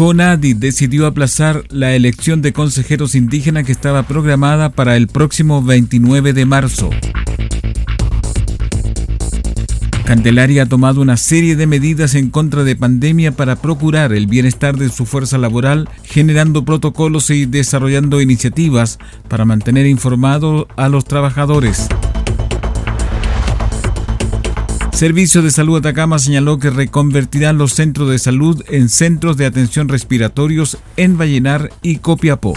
CONADI decidió aplazar la elección de consejeros indígenas que estaba programada para el próximo 29 de marzo. Candelaria ha tomado una serie de medidas en contra de pandemia para procurar el bienestar de su fuerza laboral, generando protocolos y desarrollando iniciativas para mantener informados a los trabajadores. Servicio de Salud Atacama señaló que reconvertirán los centros de salud en centros de atención respiratorios en Vallenar y Copiapó.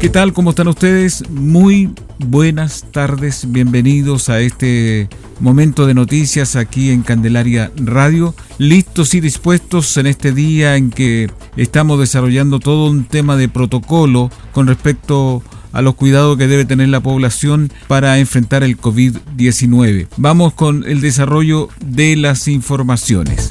¿Qué tal? ¿Cómo están ustedes? Muy buenas tardes, bienvenidos a este momento de noticias aquí en Candelaria Radio, listos y dispuestos en este día en que estamos desarrollando todo un tema de protocolo con respecto a a los cuidados que debe tener la población para enfrentar el COVID-19. Vamos con el desarrollo de las informaciones.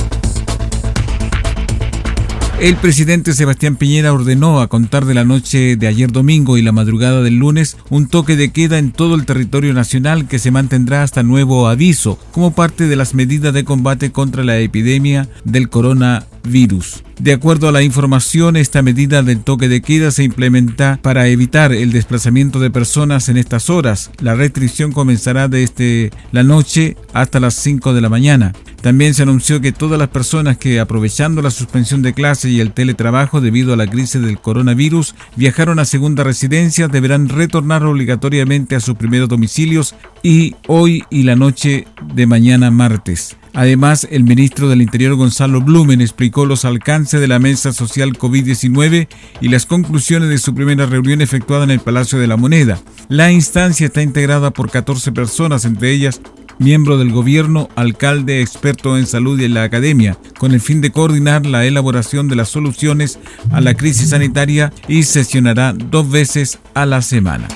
El presidente Sebastián Piñera ordenó a contar de la noche de ayer domingo y la madrugada del lunes un toque de queda en todo el territorio nacional que se mantendrá hasta nuevo aviso como parte de las medidas de combate contra la epidemia del coronavirus. De acuerdo a la información, esta medida del toque de queda se implementa para evitar el desplazamiento de personas en estas horas. La restricción comenzará desde la noche hasta las 5 de la mañana. También se anunció que todas las personas que, aprovechando la suspensión de clases y el teletrabajo debido a la crisis del coronavirus, viajaron a segunda residencia deberán retornar obligatoriamente a sus primeros domicilios y hoy y la noche de mañana martes. Además, el ministro del Interior Gonzalo Blumen explicó los alcances de la mesa social COVID-19 y las conclusiones de su primera reunión efectuada en el Palacio de la Moneda. La instancia está integrada por 14 personas, entre ellas miembro del gobierno, alcalde, experto en salud y en la academia, con el fin de coordinar la elaboración de las soluciones a la crisis sanitaria y sesionará dos veces a la semana.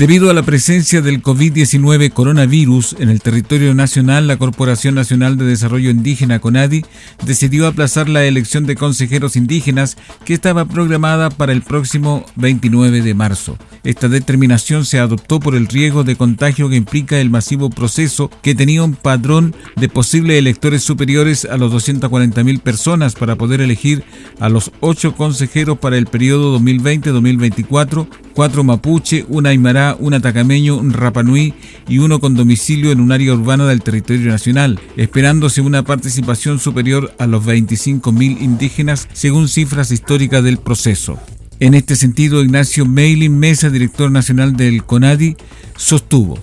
Debido a la presencia del COVID-19 coronavirus en el territorio nacional, la Corporación Nacional de Desarrollo Indígena CONADI decidió aplazar la elección de consejeros indígenas que estaba programada para el próximo 29 de marzo. Esta determinación se adoptó por el riesgo de contagio que implica el masivo proceso que tenía un padrón de posibles electores superiores a los 240.000 personas para poder elegir a los ocho consejeros para el periodo 2020-2024, cuatro mapuche, una aymara, un atacameño, un rapanui y uno con domicilio en un área urbana del territorio nacional, esperándose una participación superior a los 25.000 indígenas según cifras históricas del proceso. En este sentido, Ignacio Meilin Mesa, director nacional del CONADI, sostuvo.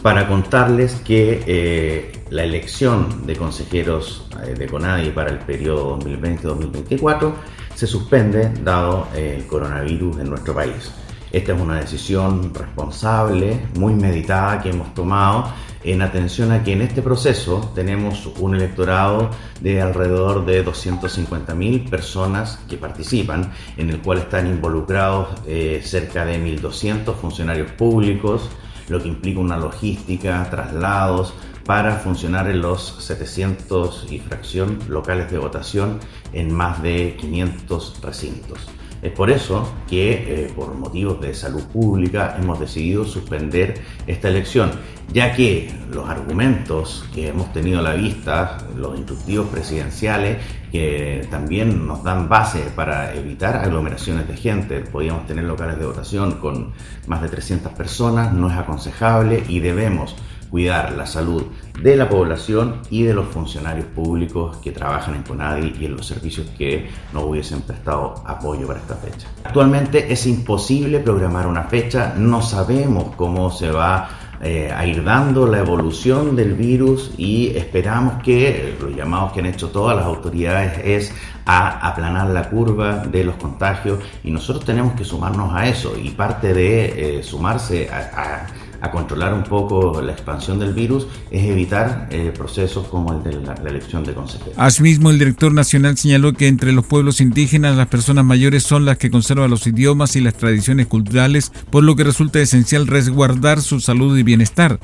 Para contarles que eh, la elección de consejeros eh, de CONADI para el periodo 2020-2024 se suspende dado el coronavirus en nuestro país. Esta es una decisión responsable, muy meditada que hemos tomado en atención a que en este proceso tenemos un electorado de alrededor de 250.000 personas que participan, en el cual están involucrados eh, cerca de 1.200 funcionarios públicos, lo que implica una logística, traslados, para funcionar en los 700 y fracción locales de votación en más de 500 recintos. Es por eso que, eh, por motivos de salud pública, hemos decidido suspender esta elección, ya que los argumentos que hemos tenido a la vista, los instructivos presidenciales, que también nos dan base para evitar aglomeraciones de gente, podíamos tener locales de votación con más de 300 personas, no es aconsejable y debemos cuidar la salud de la población y de los funcionarios públicos que trabajan en CONADI y en los servicios que nos hubiesen prestado apoyo para esta fecha. Actualmente es imposible programar una fecha, no sabemos cómo se va eh, a ir dando la evolución del virus y esperamos que los llamados que han hecho todas las autoridades es a aplanar la curva de los contagios y nosotros tenemos que sumarnos a eso y parte de eh, sumarse a controlar un poco la expansión del virus es evitar eh, procesos como el de la, elección de consejeros. Asimismo, el director nacional señaló que entre los pueblos indígenas las personas mayores son las que conservan los idiomas y las tradiciones culturales, por lo que resulta esencial resguardar su salud y bienestar.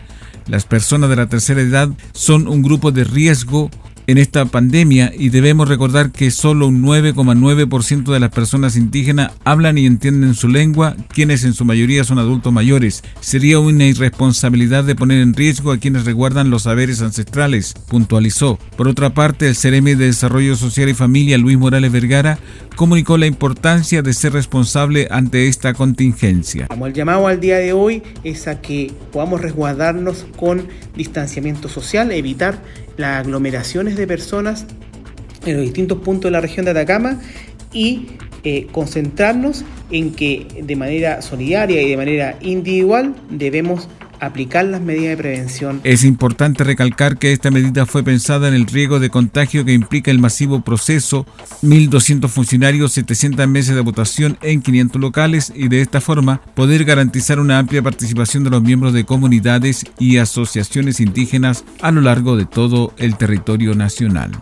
Las personas de la tercera edad son un grupo de riesgo en esta pandemia y debemos recordar que solo un 9,9% de las personas indígenas hablan y entienden su lengua, quienes en su mayoría son adultos mayores. Sería una irresponsabilidad de poner en riesgo a quienes reguardan los saberes ancestrales, puntualizó. Por otra parte, el CEREMI de Desarrollo Social y Familia, Luis Morales Vergara, comunicó la importancia de ser responsable ante esta contingencia. Como el llamado al día de hoy es a que podamos resguardarnos con distanciamiento social, evitar las aglomeraciones de personas en los distintos puntos de la región de Atacama y eh, concentrarnos en que de manera solidaria y de manera individual debemos aplicar las medidas de prevención. Es importante recalcar que esta medida fue pensada en el riesgo de contagio que implica el masivo proceso, 1.200 funcionarios, 700 meses de votación en 500 locales y de esta forma poder garantizar una amplia participación de los miembros de comunidades y asociaciones indígenas a lo largo de todo el territorio nacional.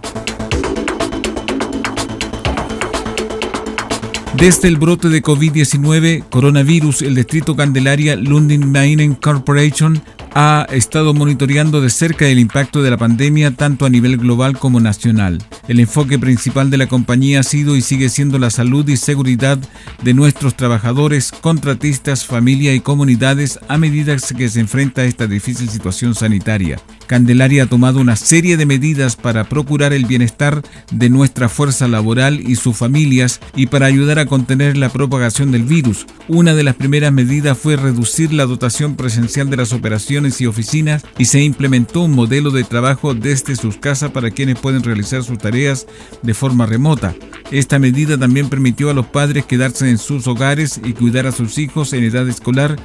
Desde el brote de COVID-19, coronavirus, el distrito Candelaria Lundin Mining Corporation ha estado monitoreando de cerca el impacto de la pandemia tanto a nivel global como nacional. El enfoque principal de la compañía ha sido y sigue siendo la salud y seguridad de nuestros trabajadores, contratistas, familia y comunidades a medida que se enfrenta a esta difícil situación sanitaria. Candelaria ha tomado una serie de medidas para procurar el bienestar de nuestra fuerza laboral y sus familias y para ayudar a contener la propagación del virus. Una de las primeras medidas fue reducir la dotación presencial de las operaciones y oficinas y se implementó un modelo de trabajo desde sus casas para quienes pueden realizar sus tareas de forma remota. Esta medida también permitió a los padres quedarse en sus hogares y cuidar a sus hijos en edad escolar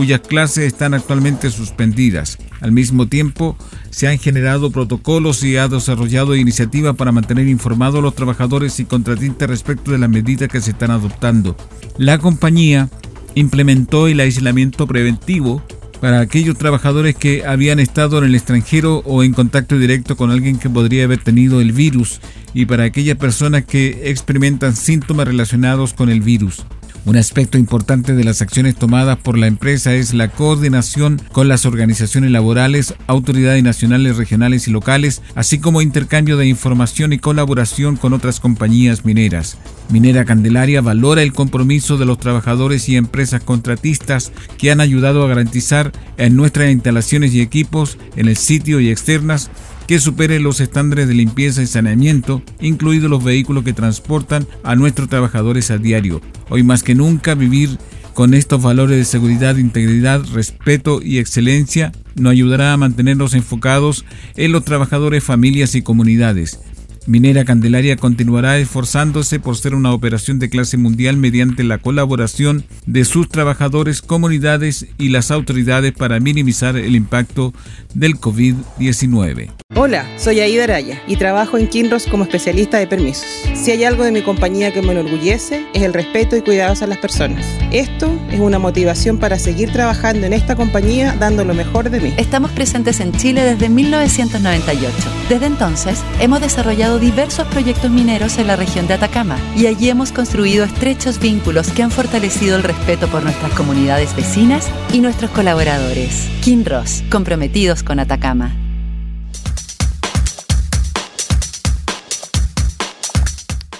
cuyas clases están actualmente suspendidas. Al mismo tiempo, se han generado protocolos y ha desarrollado iniciativas para mantener informados a los trabajadores y contratistas respecto de las medidas que se están adoptando. La compañía implementó el aislamiento preventivo para aquellos trabajadores que habían estado en el extranjero o en contacto directo con alguien que podría haber tenido el virus y para aquellas personas que experimentan síntomas relacionados con el virus. Un aspecto importante de las acciones tomadas por la empresa es la coordinación con las organizaciones laborales, autoridades nacionales, regionales y locales, así como intercambio de información y colaboración con otras compañías mineras. Minera Candelaria valora el compromiso de los trabajadores y empresas contratistas que han ayudado a garantizar en nuestras instalaciones y equipos en el sitio y externas que supere los estándares de limpieza y saneamiento, incluidos los vehículos que transportan a nuestros trabajadores a diario. Hoy más que nunca vivir con estos valores de seguridad, integridad, respeto y excelencia nos ayudará a mantenernos enfocados en los trabajadores, familias y comunidades. Minera Candelaria continuará esforzándose por ser una operación de clase mundial mediante la colaboración de sus trabajadores, comunidades y las autoridades para minimizar el impacto del COVID-19. Hola, soy Aida Araya y trabajo en Kinross como especialista de permisos. Si hay algo de mi compañía que me enorgullece es el respeto y cuidados a las personas. Esto es una motivación para seguir trabajando en esta compañía dando lo mejor de mí. Estamos presentes en Chile desde 1998. Desde entonces hemos desarrollado diversos proyectos mineros en la región de Atacama y allí hemos construido estrechos vínculos que han fortalecido el respeto por nuestras comunidades vecinas y nuestros colaboradores. Kinross, comprometidos con Atacama.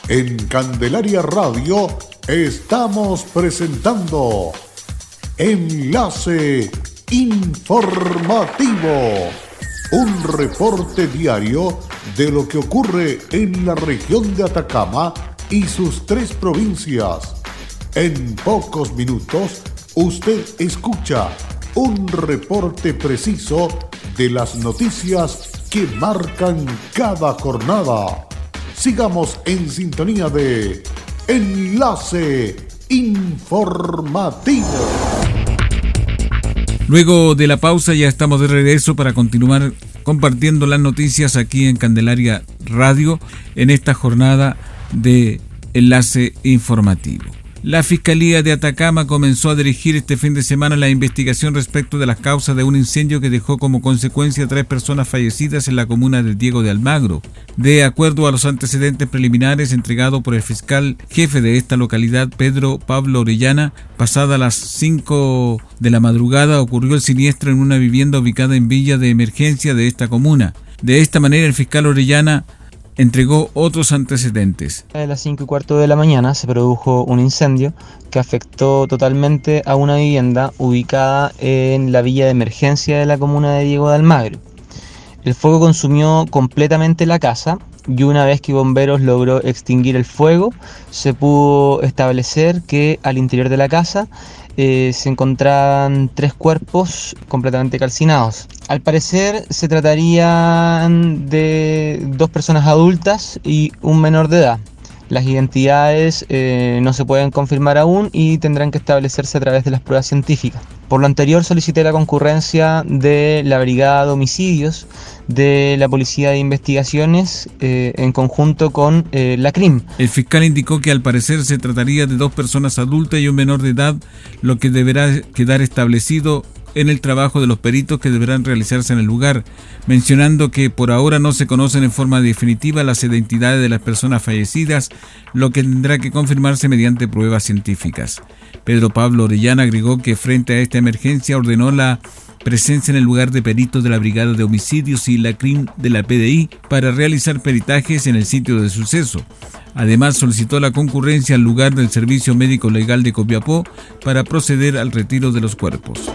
En Candelaria Radio estamos presentando Enlace Informativo, un reporte diario de lo que ocurre en la región de Atacama y sus tres provincias. En pocos minutos usted escucha un reporte preciso de las noticias que marcan cada jornada. Sigamos en sintonía de Enlace Informativo. Luego de la pausa ya estamos de regreso para continuar compartiendo las noticias aquí en Candelaria Radio en esta jornada de Enlace Informativo. La Fiscalía de Atacama comenzó a dirigir este fin de semana la investigación respecto de las causas de un incendio que dejó como consecuencia tres personas fallecidas en la comuna de Diego de Almagro. De acuerdo a los antecedentes preliminares entregados por el fiscal jefe de esta localidad, Pedro Pablo Orellana, pasada las 5 de la madrugada ocurrió el siniestro en una vivienda ubicada en Villa de Emergencia de esta comuna. De esta manera el fiscal Orellana entregó otros antecedentes. A las 5 y cuarto de la mañana se produjo un incendio que afectó totalmente a una vivienda ubicada en la villa de emergencia de la comuna de Diego de Almagro. El fuego consumió completamente la casa y una vez que bomberos logró extinguir el fuego, se pudo establecer que al interior de la casa eh, se encontraban tres cuerpos completamente calcinados. Al parecer se tratarían de dos personas adultas y un menor de edad. Las identidades eh, no se pueden confirmar aún y tendrán que establecerse a través de las pruebas científicas. Por lo anterior solicité la concurrencia de la Brigada de Homicidios, de la Policía de Investigaciones eh, en conjunto con eh, la CRIM. El fiscal indicó que al parecer se trataría de dos personas adultas y un menor de edad, lo que deberá quedar establecido en el trabajo de los peritos que deberán realizarse en el lugar, mencionando que por ahora no se conocen en forma definitiva las identidades de las personas fallecidas, lo que tendrá que confirmarse mediante pruebas científicas. Pedro Pablo Orellana agregó que frente a esta emergencia ordenó la presencia en el lugar de peritos de la Brigada de Homicidios y la CRIM de la PDI para realizar peritajes en el sitio de suceso. Además, solicitó la concurrencia al lugar del Servicio Médico Legal de Copiapó para proceder al retiro de los cuerpos.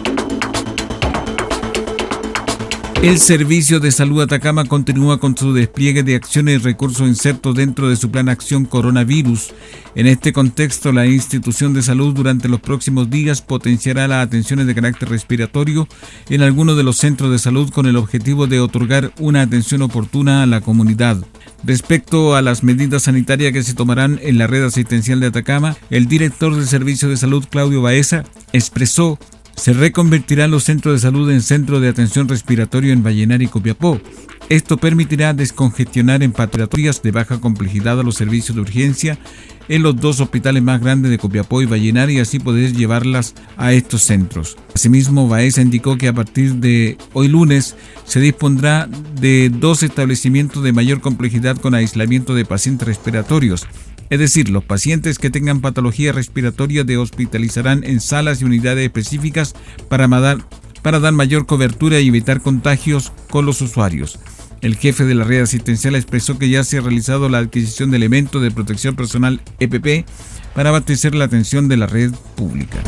El Servicio de Salud Atacama continúa con su despliegue de acciones y recursos insertos dentro de su plan Acción Coronavirus. En este contexto, la institución de salud durante los próximos días potenciará las atenciones de carácter respiratorio en algunos de los centros de salud con el objetivo de otorgar una atención oportuna a la comunidad. Respecto a las medidas sanitarias que se tomarán en la red asistencial de Atacama, el director del Servicio de Salud, Claudio Baeza, expresó se reconvertirán los centros de salud en centros de atención respiratorio en Vallenar y Copiapó. Esto permitirá descongestionar en patrullatorias de baja complejidad a los servicios de urgencia en los dos hospitales más grandes de Copiapó y Vallenar y así poder llevarlas a estos centros. Asimismo, Baeza indicó que a partir de hoy lunes se dispondrá de dos establecimientos de mayor complejidad con aislamiento de pacientes respiratorios es decir, los pacientes que tengan patología respiratoria de hospitalizarán en salas y unidades específicas para, para dar mayor cobertura y evitar contagios con los usuarios. El jefe de la red asistencial expresó que ya se ha realizado la adquisición de elementos de protección personal EPP para abastecer la atención de la red pública.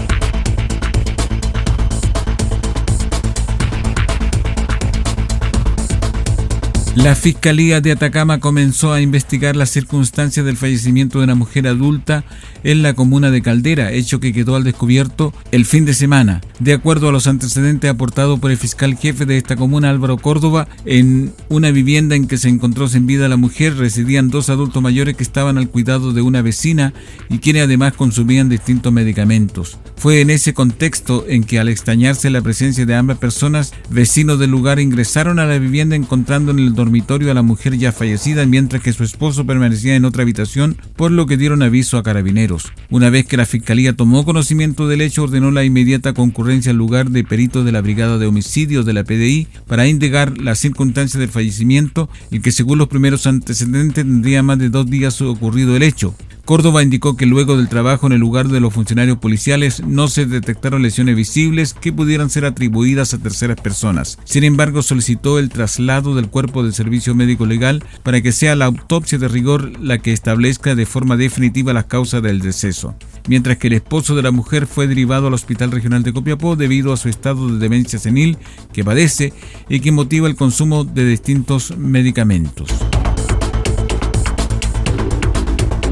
La Fiscalía de Atacama comenzó a investigar las circunstancias del fallecimiento de una mujer adulta en la comuna de Caldera, hecho que quedó al descubierto el fin de semana. De acuerdo a los antecedentes aportados por el fiscal jefe de esta comuna, Álvaro Córdoba, en una vivienda en que se encontró sin vida la mujer residían dos adultos mayores que estaban al cuidado de una vecina y quienes además consumían distintos medicamentos. Fue en ese contexto en que al extrañarse la presencia de ambas personas, vecinos del lugar ingresaron a la vivienda encontrando en el dormitorio a la mujer ya fallecida mientras que su esposo permanecía en otra habitación, por lo que dieron aviso a carabineros. Una vez que la fiscalía tomó conocimiento del hecho, ordenó la inmediata concurrencia al lugar de peritos de la Brigada de Homicidios de la PDI para indicar las circunstancias del fallecimiento, el que según los primeros antecedentes tendría más de dos días ocurrido el hecho. Córdoba indicó que luego del trabajo en el lugar de los funcionarios policiales no se detectaron lesiones visibles que pudieran ser atribuidas a terceras personas. Sin embargo, solicitó el traslado del cuerpo del servicio médico legal para que sea la autopsia de rigor la que establezca de forma definitiva las causas del deceso. Mientras que el esposo de la mujer fue derivado al Hospital Regional de Copiapó debido a su estado de demencia senil que padece y que motiva el consumo de distintos medicamentos.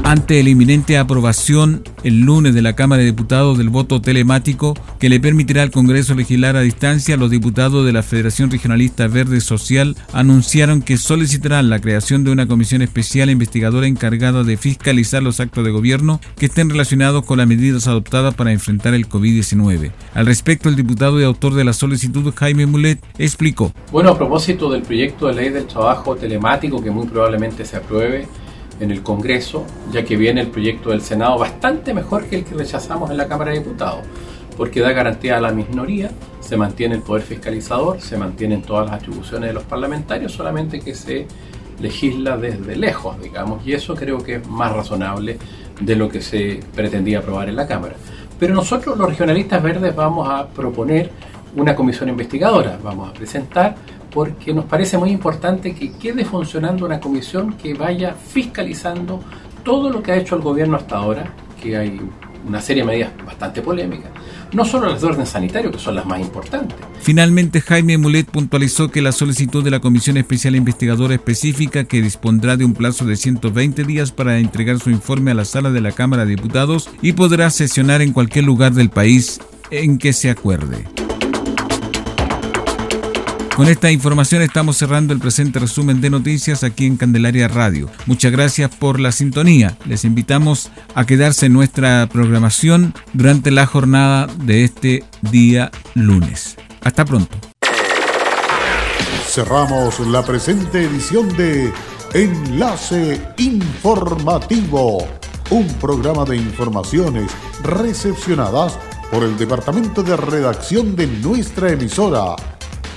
Ante la inminente aprobación el lunes de la Cámara de Diputados del voto telemático que le permitirá al Congreso legislar a distancia, los diputados de la Federación Regionalista Verde Social anunciaron que solicitarán la creación de una comisión especial investigadora encargada de fiscalizar los actos de gobierno que estén relacionados con las medidas adoptadas para enfrentar el COVID-19. Al respecto, el diputado y autor de la solicitud, Jaime Mulet, explicó. Bueno, a propósito del proyecto de ley del trabajo telemático que muy probablemente se apruebe, en el Congreso, ya que viene el proyecto del Senado bastante mejor que el que rechazamos en la Cámara de Diputados, porque da garantía a la minoría, se mantiene el poder fiscalizador, se mantienen todas las atribuciones de los parlamentarios, solamente que se legisla desde lejos, digamos, y eso creo que es más razonable de lo que se pretendía aprobar en la Cámara. Pero nosotros los regionalistas verdes vamos a proponer una comisión investigadora, vamos a presentar porque nos parece muy importante que quede funcionando una comisión que vaya fiscalizando todo lo que ha hecho el gobierno hasta ahora, que hay una serie de medidas bastante polémicas, no solo las de orden sanitario, que son las más importantes. Finalmente, Jaime Mulet puntualizó que la solicitud de la Comisión Especial Investigadora Específica, que dispondrá de un plazo de 120 días para entregar su informe a la sala de la Cámara de Diputados y podrá sesionar en cualquier lugar del país en que se acuerde. Con esta información estamos cerrando el presente resumen de noticias aquí en Candelaria Radio. Muchas gracias por la sintonía. Les invitamos a quedarse en nuestra programación durante la jornada de este día lunes. Hasta pronto. Cerramos la presente edición de Enlace Informativo, un programa de informaciones recepcionadas por el Departamento de Redacción de nuestra emisora